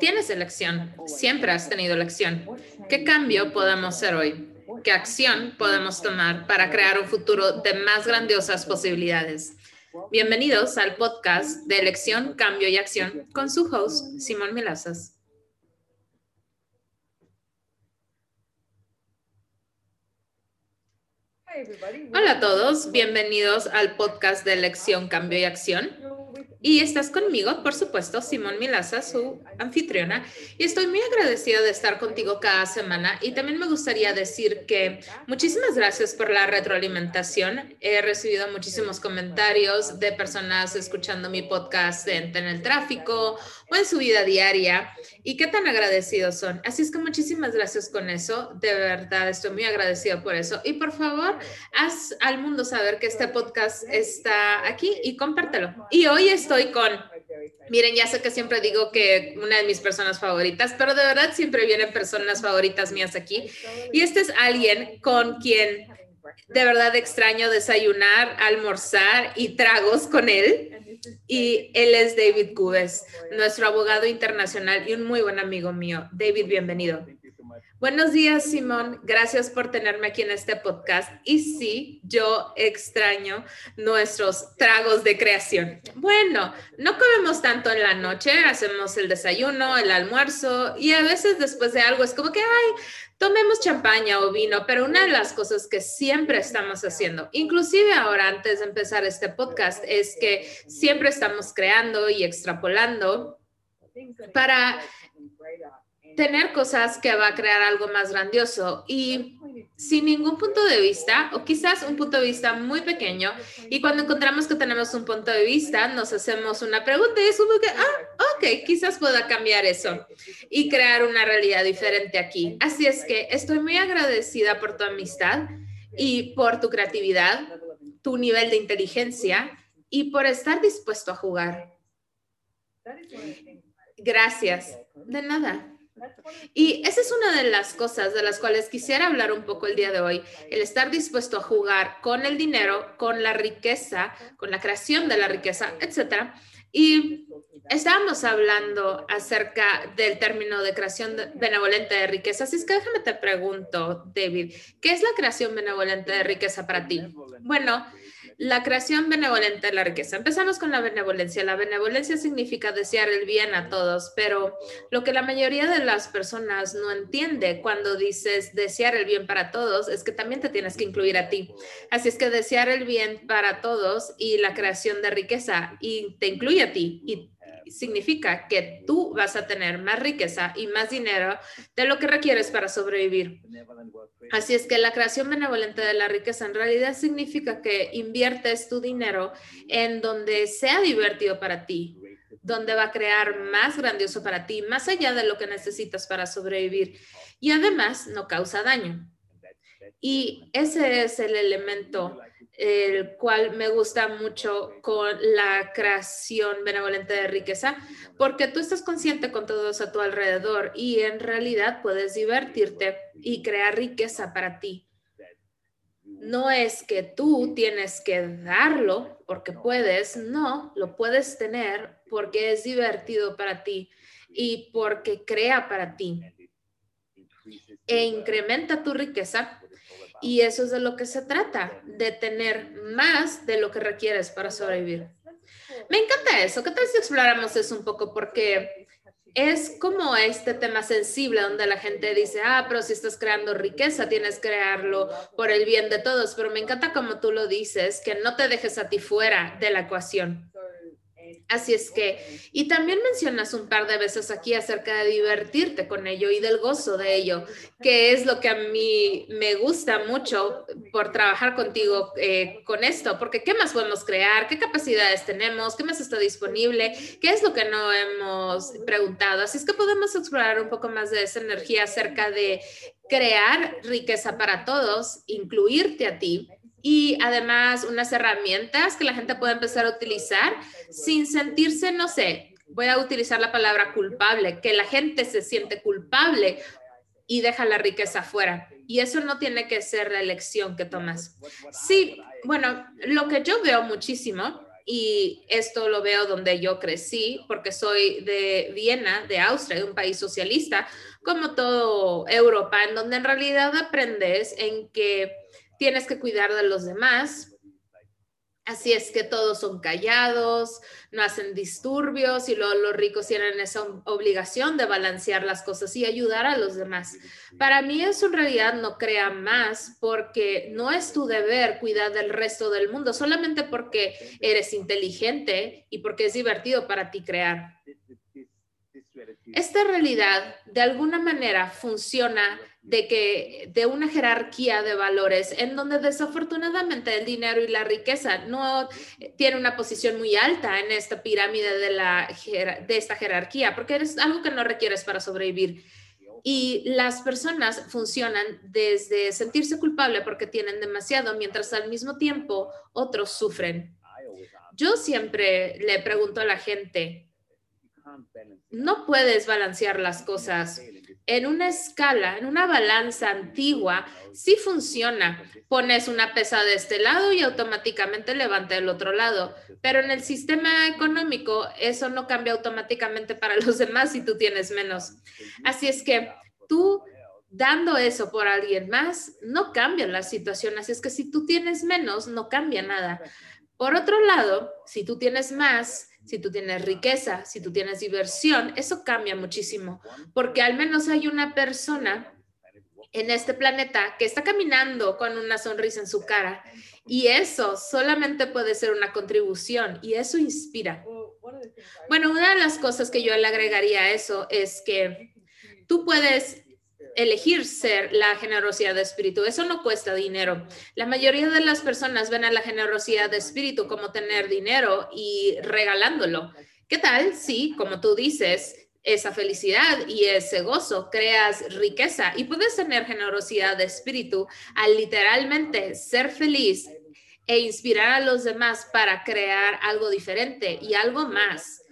Tienes elección, siempre has tenido elección. ¿Qué cambio podemos hacer hoy? ¿Qué acción podemos tomar para crear un futuro de más grandiosas posibilidades? Bienvenidos al podcast de Elección, Cambio y Acción con su host, Simón Milazas. Hola a todos, bienvenidos al podcast de Elección, Cambio y Acción. Y estás conmigo, por supuesto, Simón Milaza, su anfitriona. Y estoy muy agradecida de estar contigo cada semana. Y también me gustaría decir que muchísimas gracias por la retroalimentación. He recibido muchísimos comentarios de personas escuchando mi podcast en, en el tráfico o en su vida diaria. Y qué tan agradecidos son. Así es que muchísimas gracias con eso. De verdad, estoy muy agradecida por eso. Y por favor, haz al mundo saber que este podcast está aquí y compártelo. Y hoy estoy estoy con, miren, ya sé que siempre digo que una de mis personas favoritas, pero de verdad siempre vienen personas favoritas mías aquí. Y este es alguien con quien de verdad extraño desayunar, almorzar y tragos con él. Y él es David Cubes, nuestro abogado internacional y un muy buen amigo mío. David, bienvenido. Buenos días, Simón. Gracias por tenerme aquí en este podcast. Y sí, yo extraño nuestros tragos de creación. Bueno, no comemos tanto en la noche, hacemos el desayuno, el almuerzo y a veces después de algo es como que, ay, tomemos champaña o vino, pero una de las cosas que siempre estamos haciendo, inclusive ahora antes de empezar este podcast, es que siempre estamos creando y extrapolando para tener cosas que va a crear algo más grandioso y sin ningún punto de vista o quizás un punto de vista muy pequeño y cuando encontramos que tenemos un punto de vista nos hacemos una pregunta y es como que, ah, ok, quizás pueda cambiar eso y crear una realidad diferente aquí. Así es que estoy muy agradecida por tu amistad y por tu creatividad, tu nivel de inteligencia y por estar dispuesto a jugar. Gracias. De nada. Y esa es una de las cosas de las cuales quisiera hablar un poco el día de hoy, el estar dispuesto a jugar con el dinero, con la riqueza, con la creación de la riqueza, etcétera. Y estábamos hablando acerca del término de creación benevolente de riqueza. Así es que déjame te pregunto, David, ¿qué es la creación benevolente de riqueza para ti? Bueno, la creación benevolente de la riqueza. Empezamos con la benevolencia. La benevolencia significa desear el bien a todos, pero lo que la mayoría de las personas no entiende cuando dices desear el bien para todos es que también te tienes que incluir a ti. Así es que desear el bien para todos y la creación de riqueza y te incluye a ti y significa que tú vas a tener más riqueza y más dinero de lo que requieres para sobrevivir. Así es que la creación benevolente de la riqueza en realidad significa que inviertes tu dinero en donde sea divertido para ti, donde va a crear más grandioso para ti, más allá de lo que necesitas para sobrevivir y además no causa daño. Y ese es el elemento el cual me gusta mucho con la creación benevolente de riqueza, porque tú estás consciente con todos a tu alrededor y en realidad puedes divertirte y crear riqueza para ti. No es que tú tienes que darlo porque puedes, no, lo puedes tener porque es divertido para ti y porque crea para ti. E incrementa tu riqueza y eso es de lo que se trata, de tener más de lo que requieres para sobrevivir. Me encanta eso. ¿Qué tal si exploramos eso un poco? Porque es como este tema sensible donde la gente dice, ah, pero si estás creando riqueza, tienes que crearlo por el bien de todos. Pero me encanta como tú lo dices, que no te dejes a ti fuera de la ecuación. Así es que, y también mencionas un par de veces aquí acerca de divertirte con ello y del gozo de ello, que es lo que a mí me gusta mucho por trabajar contigo eh, con esto, porque ¿qué más podemos crear? ¿Qué capacidades tenemos? ¿Qué más está disponible? ¿Qué es lo que no hemos preguntado? Así es que podemos explorar un poco más de esa energía acerca de crear riqueza para todos, incluirte a ti y además unas herramientas que la gente puede empezar a utilizar sin sentirse, no sé, voy a utilizar la palabra culpable, que la gente se siente culpable y deja la riqueza fuera. Y eso no tiene que ser la elección que tomas. Sí, bueno, lo que yo veo muchísimo y esto lo veo donde yo crecí, porque soy de Viena, de Austria, de un país socialista, como todo Europa, en donde en realidad aprendes en que tienes que cuidar de los demás, Así es que todos son callados, no hacen disturbios y luego los ricos tienen esa obligación de balancear las cosas y ayudar a los demás. Para mí eso en realidad no crea más porque no es tu deber cuidar del resto del mundo solamente porque eres inteligente y porque es divertido para ti crear. Esta realidad de alguna manera funciona de que de una jerarquía de valores en donde desafortunadamente el dinero y la riqueza no tiene una posición muy alta en esta pirámide de la de esta jerarquía porque es algo que no requieres para sobrevivir y las personas funcionan desde sentirse culpable porque tienen demasiado mientras al mismo tiempo otros sufren yo siempre le pregunto a la gente no puedes balancear las cosas. En una escala, en una balanza antigua, sí funciona. Pones una pesa de este lado y automáticamente levanta el otro lado. Pero en el sistema económico, eso no cambia automáticamente para los demás si tú tienes menos. Así es que tú dando eso por alguien más, no cambia la situación. Así es que si tú tienes menos, no cambia nada. Por otro lado, si tú tienes más, si tú tienes riqueza, si tú tienes diversión, eso cambia muchísimo, porque al menos hay una persona en este planeta que está caminando con una sonrisa en su cara y eso solamente puede ser una contribución y eso inspira. Bueno, una de las cosas que yo le agregaría a eso es que tú puedes elegir ser la generosidad de espíritu. Eso no cuesta dinero. La mayoría de las personas ven a la generosidad de espíritu como tener dinero y regalándolo. ¿Qué tal si, como tú dices, esa felicidad y ese gozo, creas riqueza y puedes tener generosidad de espíritu al literalmente ser feliz e inspirar a los demás para crear algo diferente y algo más?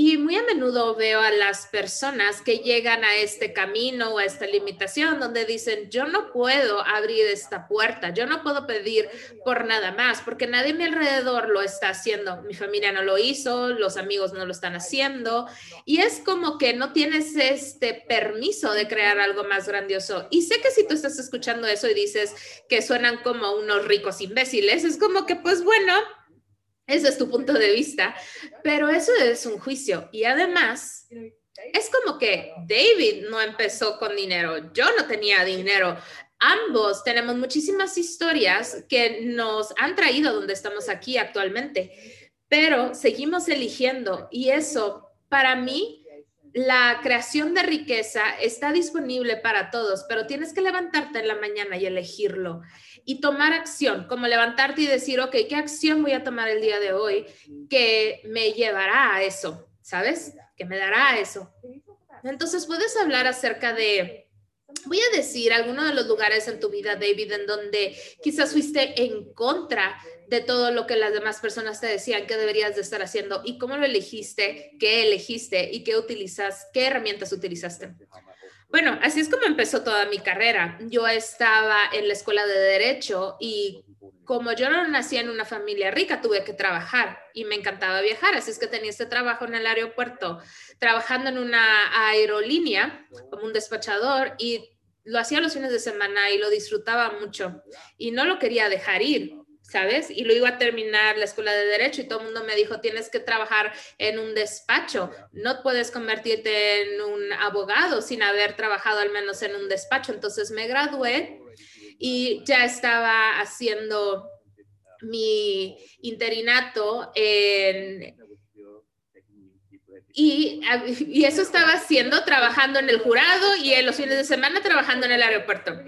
Y muy a menudo veo a las personas que llegan a este camino o a esta limitación donde dicen, yo no puedo abrir esta puerta, yo no puedo pedir por nada más, porque nadie a mi alrededor lo está haciendo. Mi familia no lo hizo, los amigos no lo están haciendo. Y es como que no tienes este permiso de crear algo más grandioso. Y sé que si tú estás escuchando eso y dices que suenan como unos ricos imbéciles, es como que, pues bueno, ese es tu punto de vista, pero eso es un juicio. Y además, es como que David no empezó con dinero, yo no tenía dinero. Ambos tenemos muchísimas historias que nos han traído donde estamos aquí actualmente, pero seguimos eligiendo. Y eso para mí la creación de riqueza está disponible para todos, pero tienes que levantarte en la mañana y elegirlo y tomar acción, como levantarte y decir, ok, ¿qué acción voy a tomar el día de hoy que me llevará a eso? ¿Sabes? Que me dará a eso. Entonces, puedes hablar acerca de, voy a decir, algunos de los lugares en tu vida, David, en donde quizás fuiste en contra de todo lo que las demás personas te decían que deberías de estar haciendo y cómo lo elegiste, qué elegiste y qué utilizas, qué herramientas utilizaste. Bueno, así es como empezó toda mi carrera. Yo estaba en la escuela de derecho y como yo no nací en una familia rica, tuve que trabajar y me encantaba viajar, así es que tenía este trabajo en el aeropuerto, trabajando en una aerolínea como un despachador y lo hacía los fines de semana y lo disfrutaba mucho y no lo quería dejar ir. ¿Sabes? Y lo iba a terminar la escuela de derecho y todo el mundo me dijo, tienes que trabajar en un despacho, no puedes convertirte en un abogado sin haber trabajado al menos en un despacho. Entonces me gradué y ya estaba haciendo mi interinato en y, y, eso estaba haciendo trabajando en el jurado y en los fines de semana trabajando en el aeropuerto.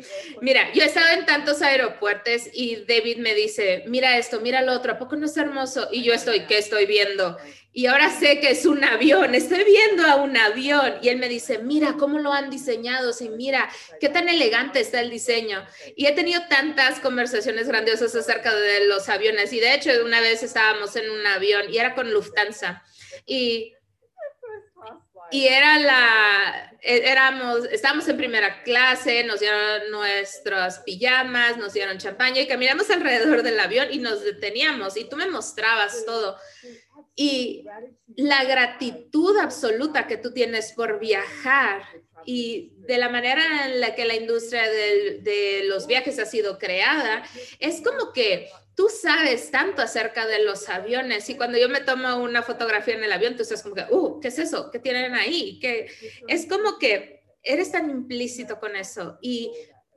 Mira, yo he estado en tantos aeropuertos y David me dice, mira esto, mira lo otro, ¿a poco no es hermoso? Y yo estoy, ¿qué estoy viendo? Y ahora sé que es un avión, estoy viendo a un avión. Y él me dice, mira cómo lo han diseñado, sí, mira qué tan elegante está el diseño. Y he tenido tantas conversaciones grandiosas acerca de los aviones. Y de hecho, una vez estábamos en un avión y era con Lufthansa. Y y era la, e, éramos, estábamos en primera clase, nos dieron nuestras pijamas, nos dieron champaña y caminamos alrededor del avión y nos deteníamos y tú me mostrabas todo. Y la gratitud absoluta que tú tienes por viajar y de la manera en la que la industria de, de los viajes ha sido creada, es como que tú sabes tanto acerca de los aviones y cuando yo me tomo una fotografía en el avión, tú estás como que, uh, ¿qué es eso? ¿Qué tienen ahí? Que es como que eres tan implícito con eso y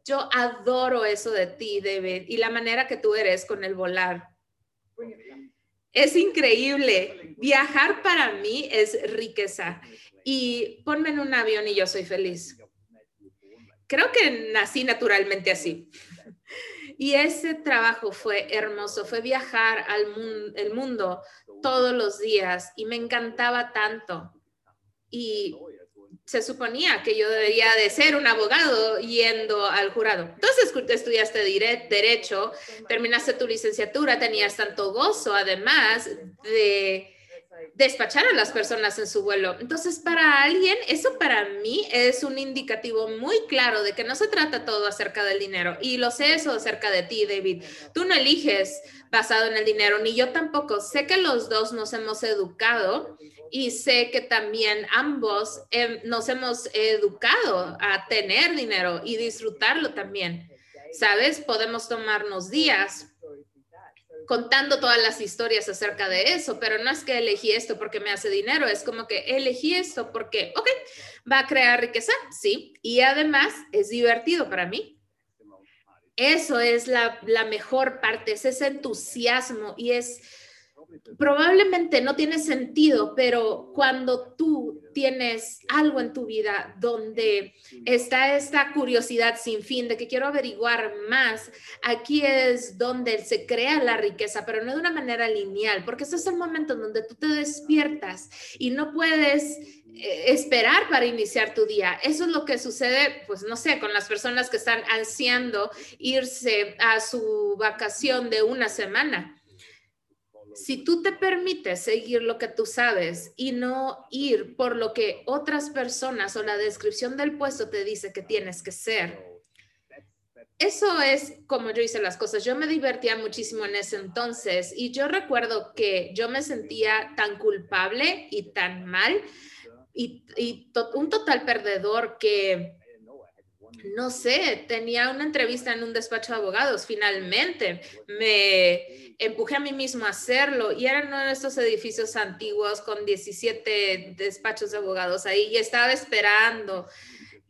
yo adoro eso de ti, David, y la manera que tú eres con el volar. Es increíble. Viajar para mí es riqueza y ponme en un avión y yo soy feliz. Creo que nací naturalmente así. Y ese trabajo fue hermoso, fue viajar al mundo todos los días y me encantaba tanto. Y se suponía que yo debería de ser un abogado yendo al jurado. Entonces estudiaste derecho, terminaste tu licenciatura, tenías tanto gozo además de despachar a las personas en su vuelo. Entonces, para alguien, eso para mí es un indicativo muy claro de que no se trata todo acerca del dinero. Y lo sé eso acerca de ti, David. Tú no eliges basado en el dinero, ni yo tampoco. Sé que los dos nos hemos educado y sé que también ambos nos hemos educado a tener dinero y disfrutarlo también. ¿Sabes? Podemos tomarnos días contando todas las historias acerca de eso, pero no es que elegí esto porque me hace dinero, es como que elegí esto porque, ok, va a crear riqueza, sí, y además es divertido para mí. Eso es la, la mejor parte, es ese entusiasmo y es probablemente no tiene sentido, pero cuando tú tienes algo en tu vida donde está esta curiosidad sin fin de que quiero averiguar más, aquí es donde se crea la riqueza, pero no de una manera lineal, porque ese es el momento en donde tú te despiertas y no puedes eh, esperar para iniciar tu día. Eso es lo que sucede, pues no sé, con las personas que están ansiando irse a su vacación de una semana si tú te permites seguir lo que tú sabes y no ir por lo que otras personas o la descripción del puesto te dice que tienes que ser, eso es como yo hice las cosas. Yo me divertía muchísimo en ese entonces y yo recuerdo que yo me sentía tan culpable y tan mal y, un total perdedor que no sé, tenía una entrevista en un despacho de abogados, finalmente me empujé a mí mismo a hacerlo y eran uno de estos edificios antiguos con 17 despachos de abogados ahí y estaba esperando.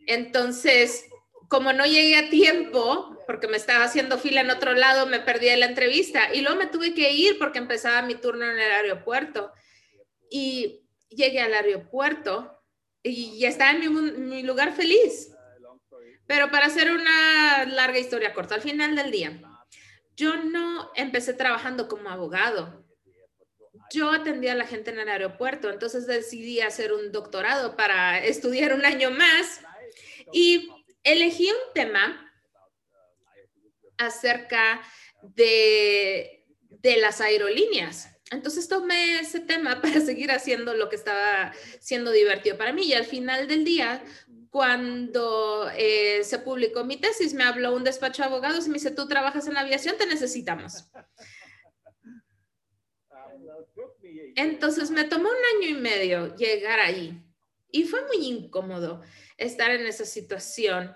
Entonces, como no llegué a tiempo, porque me estaba haciendo fila en otro lado, me perdí la entrevista y luego me tuve que ir porque empezaba mi turno en el aeropuerto. Y llegué al aeropuerto y estaba en mi lugar feliz pero para hacer una larga historia corta, al final del día, yo no empecé trabajando como abogado. Yo atendía a la gente en el aeropuerto, entonces decidí hacer un doctorado para estudiar un año más y elegí un tema acerca de, de las aerolíneas. Entonces tomé ese tema para seguir haciendo lo que estaba siendo divertido para mí y al final del día cuando eh, se publicó mi tesis, me habló un despacho de abogados y me dice, tú trabajas en aviación, te necesitamos. Entonces me tomó un año y medio llegar ahí y fue muy incómodo estar en esa situación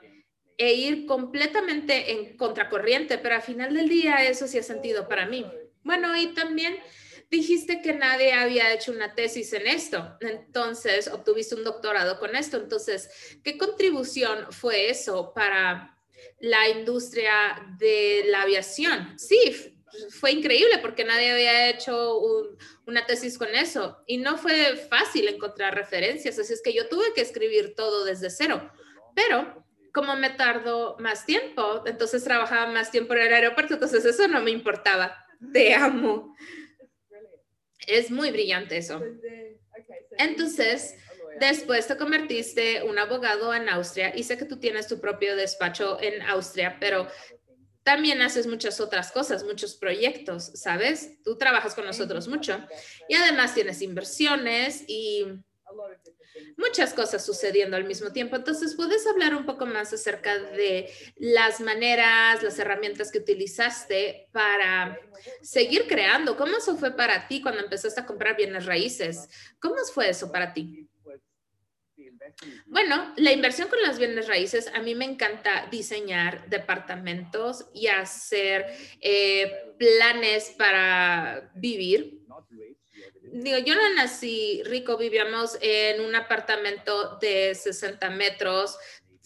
e ir completamente en contracorriente, pero al final del día eso sí ha sentido para mí. Bueno, y también dijiste que nadie había hecho una tesis en esto, entonces obtuviste un doctorado con esto, entonces, ¿qué contribución fue eso para la industria de la aviación? Sí, fue increíble porque nadie había hecho una tesis con eso y no fue fácil encontrar referencias, así es que yo tuve que escribir todo desde cero, pero como me tardó más tiempo, entonces trabajaba más tiempo en el aeropuerto, entonces eso no me importaba. Te amo. Es muy brillante eso. Entonces, después te convertiste un abogado en Austria. Y sé que tú tienes tu propio despacho en Austria, pero también haces muchas otras cosas, muchos proyectos, ¿sabes? Tú trabajas con nosotros mucho. Y además tienes inversiones y muchas cosas sucediendo al mismo tiempo. Entonces, ¿puedes hablar un poco más acerca de las maneras, las herramientas que utilizaste para seguir creando? ¿Cómo eso fue para ti cuando empezaste a comprar bienes raíces? ¿Cómo fue eso para ti? Bueno, la inversión con las bienes raíces, a mí me encanta diseñar departamentos y hacer eh, planes para vivir digo, yo no nací rico, vivíamos en un apartamento de 60 metros,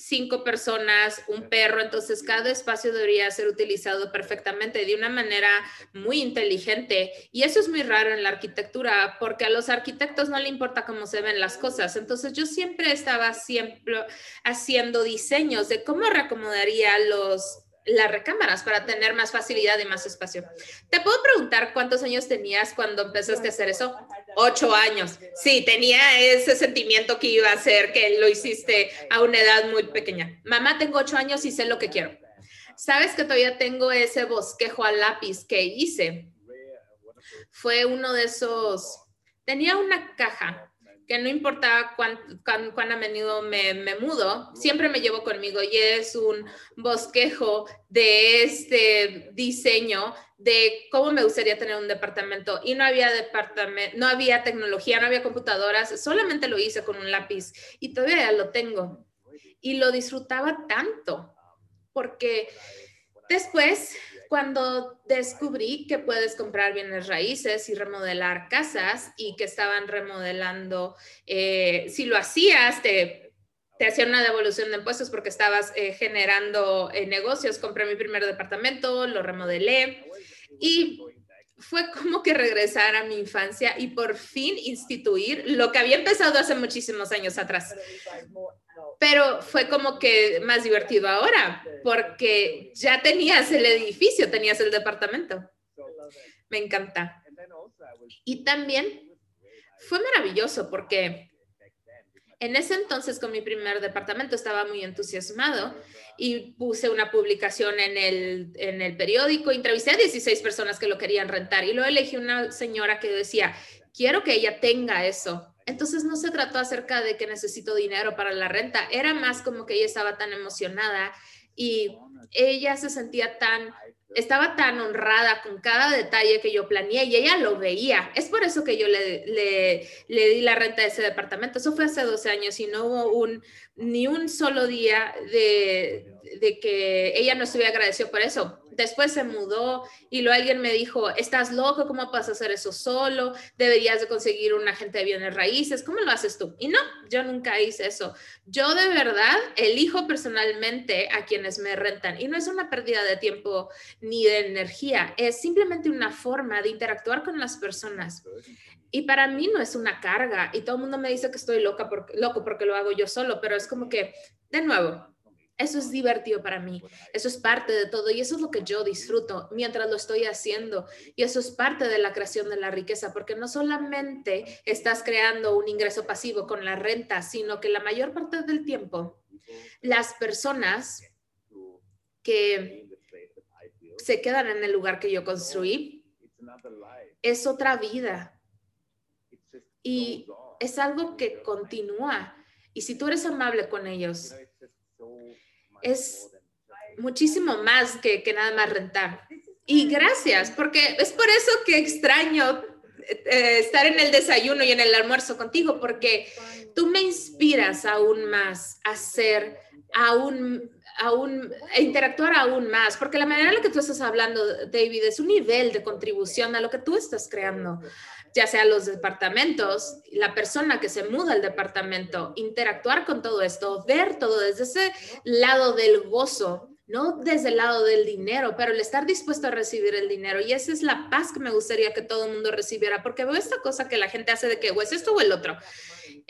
cinco personas, un perro, entonces cada espacio debería ser utilizado perfectamente de una manera muy inteligente. Y eso es muy raro en la arquitectura, porque a los arquitectos no le importa cómo se ven las cosas. Entonces yo siempre estaba siempre haciendo diseños de cómo reacomodaría los las recámaras para tener más facilidad y más espacio. ¿Te puedo preguntar cuántos años tenías cuando empezaste a hacer eso? Ocho años. Sí, tenía ese sentimiento que iba a ser que lo hiciste a una edad muy pequeña. Mamá, tengo ocho años y sé lo que quiero. ¿Sabes que todavía tengo ese bosquejo a lápiz que hice? Fue uno de esos, tenía una caja que no importa cuán, cuán, a menudo me, me, mudo, siempre me llevo conmigo y es un bosquejo de este diseño de cómo me gustaría tener un departamento. Y no había departamento, no había tecnología, no había computadoras, solamente lo hice con un lápiz y todavía lo tengo. Y lo disfrutaba tanto porque después cuando descubrí que puedes comprar bienes raíces y remodelar casas y que estaban remodelando, eh, si lo hacías, te, te hacían una devolución de impuestos porque estabas eh, generando eh, negocios. Compré mi primer departamento, lo remodelé y fue como que regresar a mi infancia y por fin instituir lo que había empezado hace muchísimos años atrás pero fue como que más divertido ahora, porque ya tenías el edificio, tenías el departamento. Me encanta. Y también fue maravilloso porque en ese entonces con mi primer departamento estaba muy entusiasmado y puse una publicación en el, en el periódico, entrevisté a 16 personas que lo querían rentar y luego elegí una señora que decía, quiero que ella tenga eso entonces no se trató acerca de que necesito dinero para la renta, era más como que ella estaba tan emocionada y ella se sentía tan, estaba tan honrada con cada detalle que yo planeé y ella lo veía. Es por eso que yo le, le, le di la renta de ese departamento. Eso fue hace 12 años y no hubo un, ni un solo día de, de que ella no estuviera agradecida por eso después se mudó y luego alguien me dijo, estás loco, ¿cómo vas a hacer eso solo? Deberías de conseguir un agente de bienes raíces, ¿cómo lo haces tú? Y no, yo nunca hice eso. Yo de verdad elijo personalmente a quienes me rentan y no es una pérdida de tiempo ni de energía, es simplemente una forma de interactuar con las personas. Y para mí no es una carga y todo el mundo me dice que estoy loca porque, loco porque lo hago yo solo, pero es como que, de nuevo, eso es divertido para mí, eso es parte de todo y eso es lo que yo disfruto mientras lo estoy haciendo. Y eso es parte de la creación de la riqueza porque no solamente estás creando un ingreso pasivo con la renta, sino que la mayor parte del tiempo las personas que se quedan en el lugar que yo construí es otra vida. Y es algo que continúa. Y si tú eres amable con ellos es muchísimo más que, que nada más rentar. Y gracias, porque es por eso que extraño eh, estar en el desayuno y en el almuerzo contigo, porque tú me inspiras aún más a ser aún, aún, a interactuar aún más, porque la manera en la que tú estás hablando, David, es un nivel de contribución a lo que tú estás creando ya sea los departamentos, la persona que se muda al departamento, interactuar con todo esto, ver todo desde ese lado del gozo, no desde el lado del dinero, pero el estar dispuesto a recibir el dinero. Y esa es la paz que me gustaría que todo el mundo recibiera, porque veo esta cosa que la gente hace de que o es esto o el otro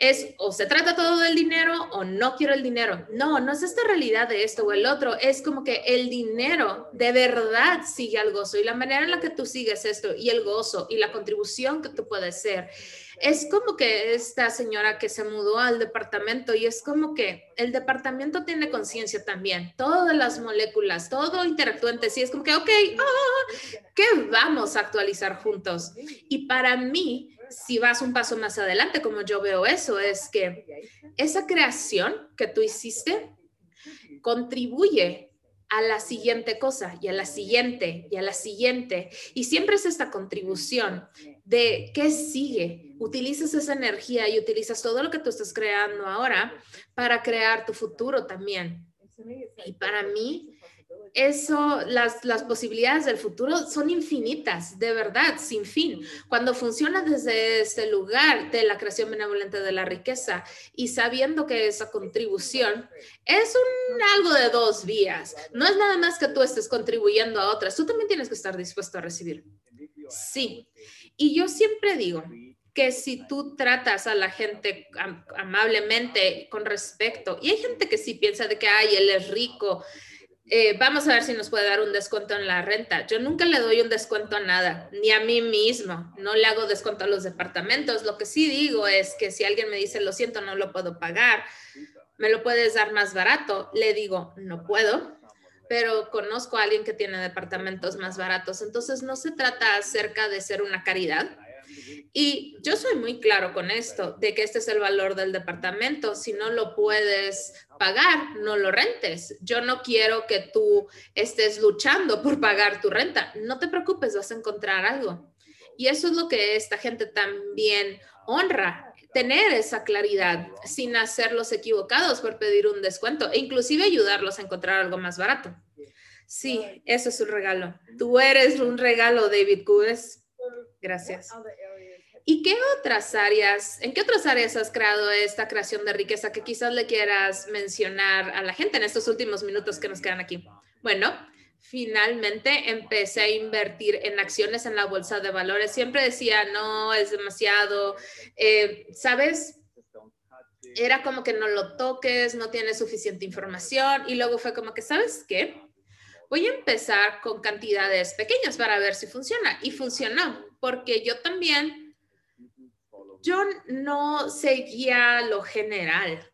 es o se trata todo del dinero o no quiero el dinero. No, no es esta realidad de esto o el otro, es como que el dinero de verdad sigue al gozo y la manera en la que tú sigues esto y el gozo y la contribución que tú puedes ser Es como que esta señora que se mudó al departamento y es como que el departamento tiene conciencia también, todas las moléculas, todo interactúa entre sí, es como que, ok, ah, ¿qué vamos a actualizar juntos? Y para mí, si vas un paso más adelante, como yo veo eso, es que esa creación que tú hiciste contribuye a la siguiente cosa y a la siguiente y a la siguiente. Y siempre es esta contribución de qué sigue. Utilizas esa energía y utilizas todo lo que tú estás creando ahora para crear tu futuro también. Y para mí, eso, las, las posibilidades del futuro son infinitas, de verdad, sin fin. Cuando funciona desde este lugar de la creación benevolente de la riqueza y sabiendo que esa contribución es un algo de dos vías, no es nada más que tú estés contribuyendo a otras, tú también tienes que estar dispuesto a recibir. Sí. Y yo siempre digo, que si tú tratas a la gente amablemente con respeto, y hay gente que sí piensa de que, ay, él es rico, eh, vamos a ver si nos puede dar un descuento en la renta. Yo nunca le doy un descuento a nada, ni a mí mismo. No le hago descuento a los departamentos. Lo que sí digo es que si alguien me dice, lo siento, no lo puedo pagar, me lo puedes dar más barato, le digo, no puedo, pero conozco a alguien que tiene departamentos más baratos. Entonces, no se trata acerca de ser una caridad, y yo soy muy claro con esto, de que este es el valor del departamento. Si no lo puedes pagar, no lo rentes. Yo no quiero que tú estés luchando por pagar tu renta. No te preocupes, vas a encontrar algo. Y eso es lo que esta gente también honra, tener esa claridad sin hacerlos equivocados por pedir un descuento e inclusive ayudarlos a encontrar algo más barato. Sí, eso es un regalo. Tú eres un regalo, David Cubes. Gracias. ¿Y qué otras áreas, en qué otras áreas has creado esta creación de riqueza que quizás le quieras mencionar a la gente en estos últimos minutos que nos quedan aquí? Bueno, finalmente empecé a invertir en acciones en la bolsa de valores. Siempre decía, no, es demasiado, eh, ¿sabes? Era como que no lo toques, no tienes suficiente información y luego fue como que, ¿sabes qué? Voy a empezar con cantidades pequeñas para ver si funciona. Y funcionó, porque yo también yo no seguía lo general.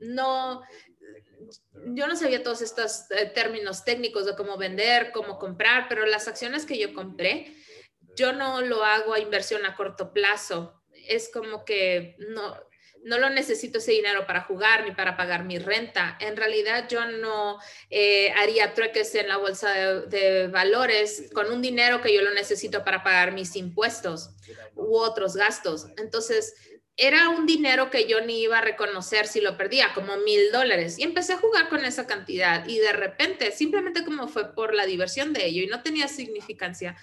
No, yo no sabía todos estos eh, términos técnicos de cómo vender, cómo comprar, pero las acciones que yo compré, yo no lo hago a inversión a corto plazo. Es como que no, no lo necesito ese dinero para jugar ni para pagar mi renta. En realidad yo no eh, haría trueques en la bolsa de, valores con un dinero que yo lo necesito para pagar mis impuestos u otros gastos. Entonces, era un dinero que yo ni iba a reconocer si lo perdía, como mil dólares. Y empecé a jugar con esa cantidad y de repente, simplemente como fue por la diversión de ello y no tenía significancia,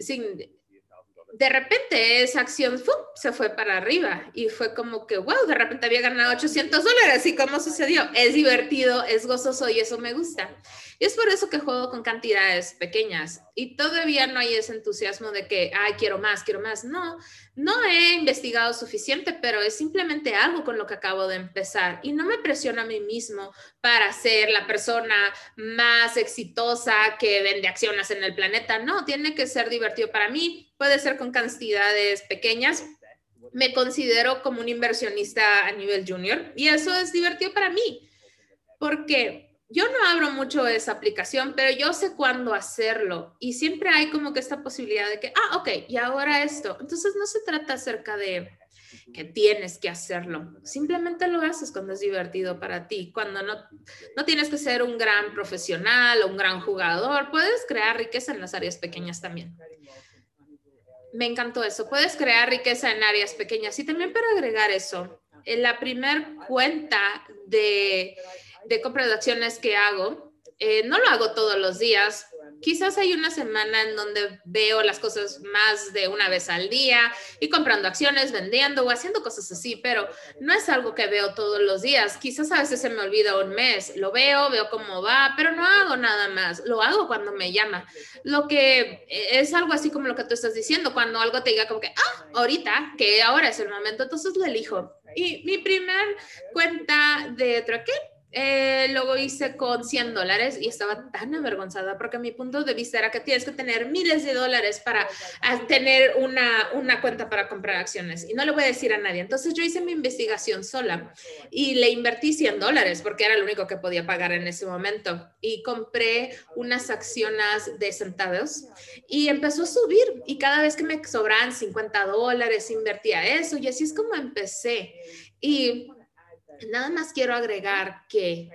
sin, de repente esa acción se fue para arriba y fue como que, wow, de repente había ganado 800 dólares y cómo sucedió. Es divertido, es gozoso y eso me gusta. Y es por eso que juego con cantidades pequeñas y todavía no hay ese entusiasmo de que, ay, quiero más, quiero más. No, no he investigado suficiente, pero es simplemente algo con lo que acabo de empezar y no me presiono a mí mismo para ser la persona más exitosa que vende acciones en el planeta. No, tiene que ser divertido para mí puede ser con cantidades pequeñas. Me considero como un inversionista a nivel junior y eso es divertido para mí porque yo no abro mucho esa aplicación, pero yo sé cuándo hacerlo y siempre hay como que esta posibilidad de que, ah, ok, y ahora esto. Entonces no se trata acerca de que tienes que hacerlo, simplemente lo haces cuando es divertido para ti, cuando no, no tienes que ser un gran profesional o un gran jugador, puedes crear riqueza en las áreas pequeñas también me encantó eso. Puedes crear riqueza en áreas pequeñas. Y también para agregar eso, en la primer cuenta de, de compra de acciones que hago, eh, no lo hago todos los días, Quizás hay una semana en donde veo las cosas más de una vez al día y comprando acciones, vendiendo o haciendo cosas así, pero no es algo que veo todos los días. Quizás a veces se me olvida un mes, lo veo, veo cómo va, pero no hago nada más. Lo hago cuando me llama. Lo que eh, es algo así como lo que tú estás diciendo, cuando algo te diga como que, ah, ahorita, que ahora es el momento, entonces lo elijo. Y mi primer cuenta de troquel eh, luego hice con 100 dólares y estaba tan avergonzada porque mi punto de vista era que tienes que tener miles de dólares para tener una, una cuenta para comprar acciones y no le voy a decir a nadie. Entonces yo hice mi investigación sola y le invertí 100 dólares porque era lo único que podía pagar en ese momento y compré unas acciones de centavos y empezó a subir y cada vez que me sobraban 50 dólares invertía eso y así es como empecé. Y Nada más quiero agregar que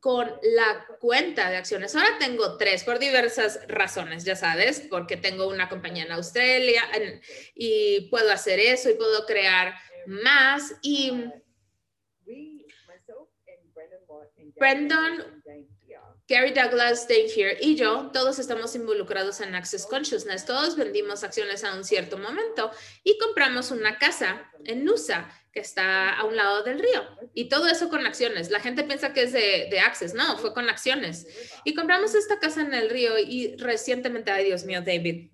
con la cuenta de acciones, ahora tengo tres por diversas razones, ya sabes, porque tengo una compañía en Australia y puedo hacer eso y puedo crear más. Y Brendan Gary Douglas, Dave Here y yo, todos estamos involucrados en Access Consciousness. Todos vendimos acciones a un cierto momento y compramos una casa en Nusa, que está a un lado del río. Y todo eso con acciones. La gente piensa que es de, de Access. No, fue con acciones. Y compramos esta casa en el río y recientemente, ay Dios mío, David,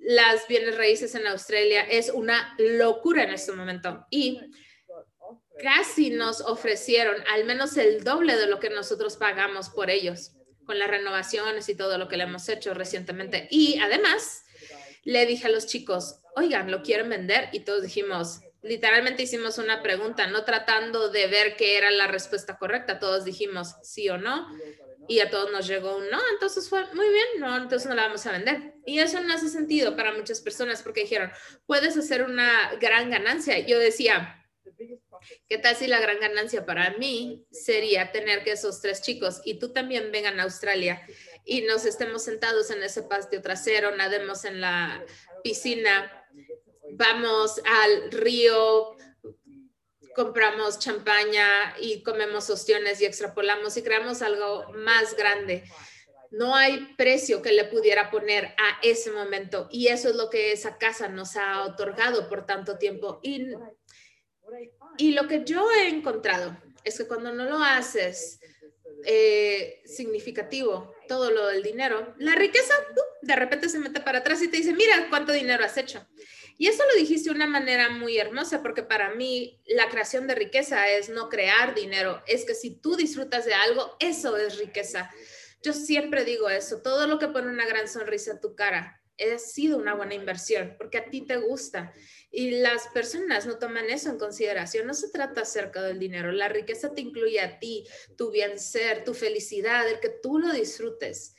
las bienes raíces en Australia es una locura en este momento. Y casi nos ofrecieron al menos el doble de lo que nosotros pagamos por ellos, con las renovaciones y todo lo que le hemos hecho recientemente. Y además, le dije a los chicos, oigan, ¿lo quieren vender? Y todos dijimos, literalmente hicimos una pregunta, no tratando de ver qué era la respuesta correcta. Todos dijimos sí o no. Y a todos nos llegó un no, entonces fue muy bien, no, entonces no la vamos a vender. Y eso no hace sentido para muchas personas porque dijeron, puedes hacer una gran ganancia. Yo decía, ¿Qué tal si la gran ganancia para mí sería tener que esos tres chicos y tú también vengan a Australia y nos estemos sentados en ese patio trasero, nademos en la piscina, vamos al río, compramos champaña y comemos ostiones y extrapolamos y creamos algo más grande. No hay precio que le pudiera poner a ese momento y eso es lo que esa casa nos ha otorgado por tanto tiempo. Y lo que yo he encontrado es que cuando no lo haces eh, significativo, todo lo del dinero, la riqueza de repente se mete para atrás y te dice, mira cuánto dinero has hecho. Y eso lo dijiste de una manera muy hermosa, porque para mí la creación de riqueza es no crear dinero, es que si tú disfrutas de algo, eso es riqueza. Yo siempre digo eso, todo lo que pone una gran sonrisa en tu cara, ha sido una buena inversión porque a ti te gusta y las personas no toman eso en consideración. No se trata acerca del dinero. La riqueza te incluye a ti, tu bien ser, tu felicidad, el que tú lo disfrutes.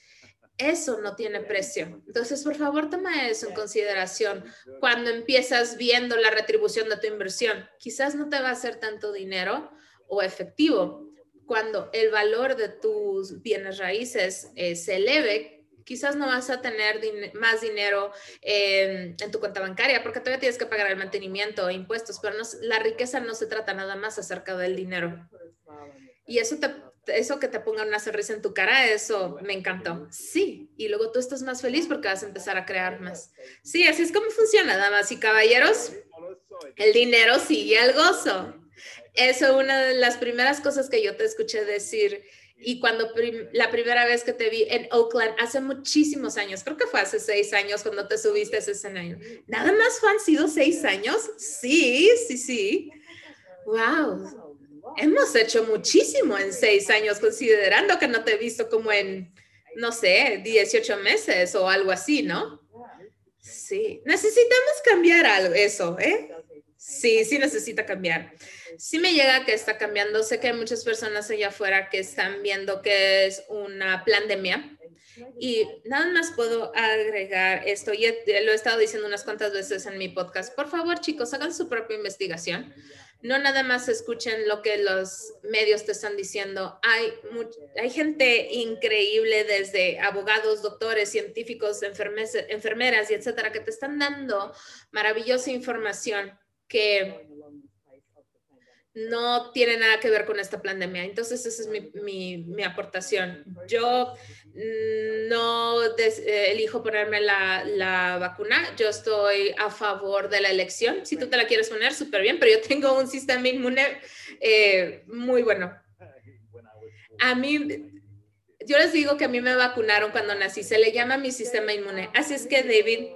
Eso no tiene precio. Entonces, por favor, toma eso en consideración cuando empiezas viendo la retribución de tu inversión. Quizás no te va a hacer tanto dinero o efectivo. Cuando el valor de tus bienes raíces eh, se eleve, quizás no vas a tener más dinero en tu cuenta bancaria porque todavía tienes que pagar el mantenimiento e impuestos, pero la riqueza no se trata nada más acerca del dinero. Y eso, te, eso que te ponga una sonrisa en tu cara, eso me encantó. Sí, y luego tú estás más feliz porque vas a empezar a crear más. Sí, así es como funciona, damas y caballeros. El dinero sigue al gozo. Eso es una de las primeras cosas que yo te escuché decir y cuando la primera vez que te vi en Oakland, hace muchísimos años, creo que fue hace seis años cuando te subiste a ese escenario. ¿Nada más han sido seis años? Sí, sí, sí. Wow. Hemos hecho muchísimo en seis años, considerando que no te he visto como en, no sé, 18 meses o algo así, ¿no? Sí. Necesitamos cambiar algo, eso, ¿eh? Sí, sí necesita cambiar sí me llega que está cambiando. Sé que hay muchas personas allá afuera que están viendo que es una pandemia. Y nada más puedo agregar esto, y lo he estado diciendo unas cuantas veces en mi podcast. Por favor, chicos, hagan su propia investigación. No nada más escuchen lo que los medios te están diciendo. Hay, hay gente increíble desde abogados, doctores, científicos, enfermeras y etcétera que te están dando maravillosa información que no tiene nada que ver con esta pandemia. Entonces, esa es mi, mi, aportación. Yo mm, no eh, elijo ponerme la, la, vacuna. Yo estoy a favor de la elección. Si tú te la quieres poner, súper bien, pero yo tengo un sistema inmune eh, muy bueno. A mí, yo les digo que a mí me vacunaron cuando nací. Se le llama mi sistema inmune. Así es que, David,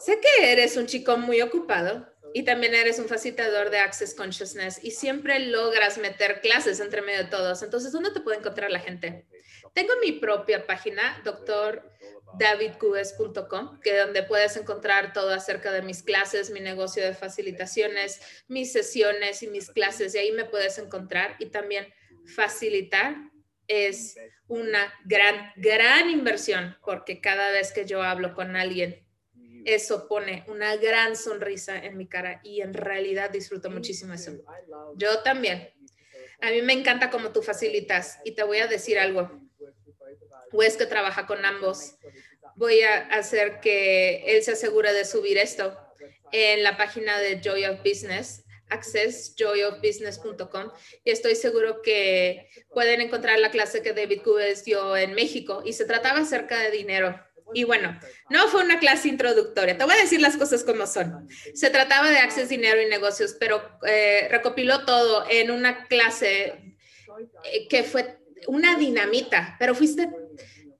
sé que eres un chico muy ocupado y también eres un facilitador de Access Consciousness y siempre logras meter clases entre medio de todos. Entonces, ¿dónde te puede encontrar la gente? Tengo mi propia página, doctordavidcubes.com, que donde puedes encontrar todo acerca de mis clases, mi negocio de facilitaciones, mis sesiones y mis clases. Y ahí me puedes encontrar y también facilitar es una gran, gran inversión porque cada vez que yo hablo con alguien, eso pone una gran sonrisa en mi cara y en realidad disfruto muchísimo eso. Yo también. A mí me encanta cómo tú facilitas y te voy a decir algo. Pues que trabaja con ambos. Voy a hacer que él se asegure de subir esto en la página de Joy of Business accessjoyofbusiness.com y estoy seguro que pueden encontrar la clase que David Cubes dio en México y se trataba acerca de dinero. Y bueno, no fue una clase introductoria, te voy a decir las cosas como son. Se trataba de Access Dinero y Negocios, pero eh, recopiló todo en una clase eh, que fue una dinamita, pero fuiste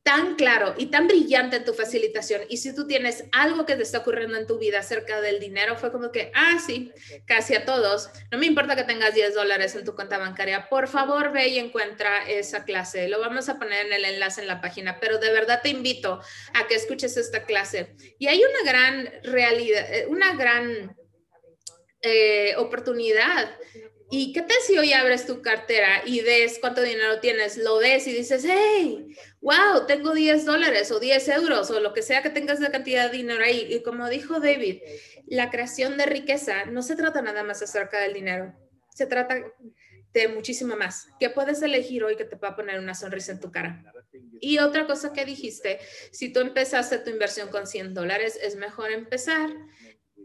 tan claro y tan brillante en tu facilitación. Y si tú tienes algo que te está ocurriendo en tu vida acerca del dinero, fue como que, ah, sí, casi a todos. No me importa que tengas 10 dólares en tu cuenta bancaria. Por favor, ve y encuentra esa clase. Lo vamos a poner en el enlace en la página, pero de verdad te invito a que escuches esta clase. Y hay una gran realidad, eh, una gran eh, oportunidad ¿Y qué tal si hoy abres tu cartera y ves cuánto dinero tienes? Lo ves y dices, hey, wow, tengo 10 dólares o 10 euros o lo que sea que tengas de cantidad de dinero ahí. Y como dijo David, la creación de riqueza no se trata nada más acerca del dinero, se trata de muchísimo más. ¿Qué puedes elegir hoy que te va a poner una sonrisa en tu cara? Y otra cosa que dijiste, si tú empezaste tu inversión con 100 dólares, es mejor empezar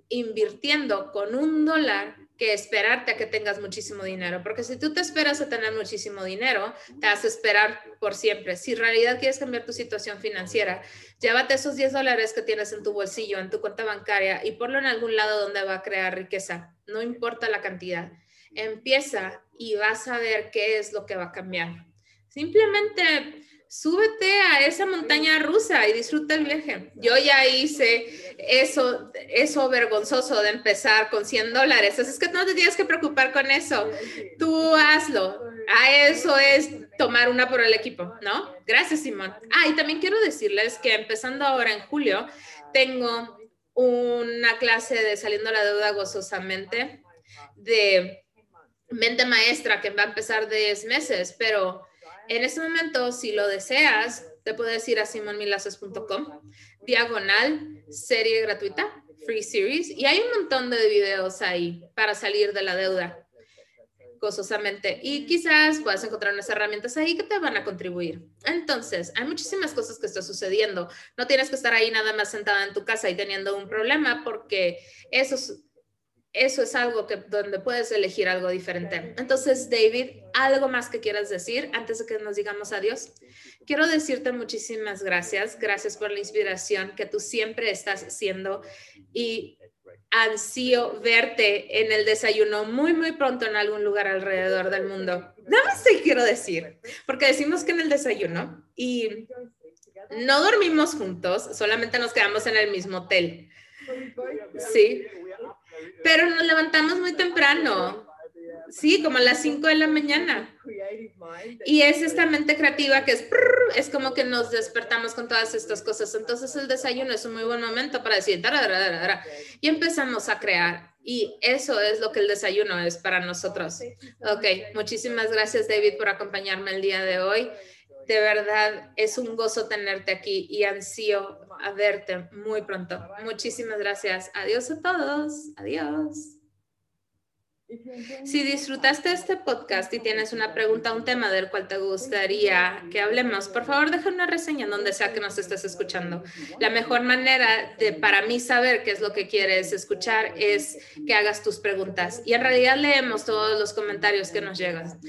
invirtiendo con un dólar que esperarte a que tengas muchísimo dinero, porque si tú te esperas a tener muchísimo dinero, te vas a esperar por siempre. Si en realidad quieres cambiar tu situación financiera, llévate esos 10 dólares que tienes en tu bolsillo, en tu cuenta bancaria y ponlo en algún lado donde va a crear riqueza, no importa la cantidad. Empieza y vas a ver qué es lo que va a cambiar. Simplemente súbete a esa montaña rusa y disfruta el viaje. Yo ya hice eso, eso vergonzoso de empezar con 100 dólares. Es que no te tienes que preocupar con eso. Tú hazlo. A eso es tomar una por el equipo, ¿no? Gracias, Simón. Ah, y también quiero decirles que empezando ahora en julio, tengo una clase de saliendo la deuda gozosamente de mente maestra que va a empezar de 10 meses, pero en este momento, si lo deseas, te puedes ir a simonmilaces.com, diagonal, serie gratuita, free series, y hay un montón de videos ahí para salir de la deuda gozosamente y quizás puedas encontrar unas herramientas ahí que te van a contribuir. Entonces, hay muchísimas cosas que están sucediendo. No tienes que estar ahí nada más sentada en tu casa y teniendo un problema porque eso es eso es algo que donde puedes elegir algo diferente. Entonces, David, algo más que quieras decir antes de que nos digamos adiós. Quiero decirte muchísimas gracias. Gracias por la inspiración que tú siempre estás haciendo y ansío verte en el desayuno muy, muy pronto en algún lugar alrededor del mundo. Nada más te quiero decir, porque decimos que en el desayuno y no dormimos juntos, solamente nos quedamos en el mismo hotel. Sí, pero nos levantamos muy temprano. Sí, como a las 5 de la mañana. Y es esta mente creativa que es, es como que nos despertamos con todas estas cosas. Entonces el desayuno es un muy buen momento para decir, y empezamos a crear. Y eso es lo que el desayuno es para nosotros. Ok, muchísimas gracias David por acompañarme el día de hoy. De verdad, es un gozo tenerte aquí y ansío a verte muy pronto. Muchísimas gracias. Adiós a todos. Adiós. Si disfrutaste este podcast y tienes una pregunta, un tema del cual te gustaría que hablemos, por favor deja una reseña donde sea que nos estés escuchando. La mejor manera de para mí saber qué es lo que quieres escuchar es que hagas tus preguntas y en realidad leemos todos los comentarios que nos llegan.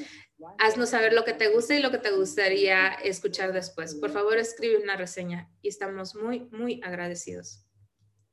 Haznos saber lo que te gusta y lo que te gustaría escuchar después. Por favor, escribe una reseña y estamos muy, muy agradecidos.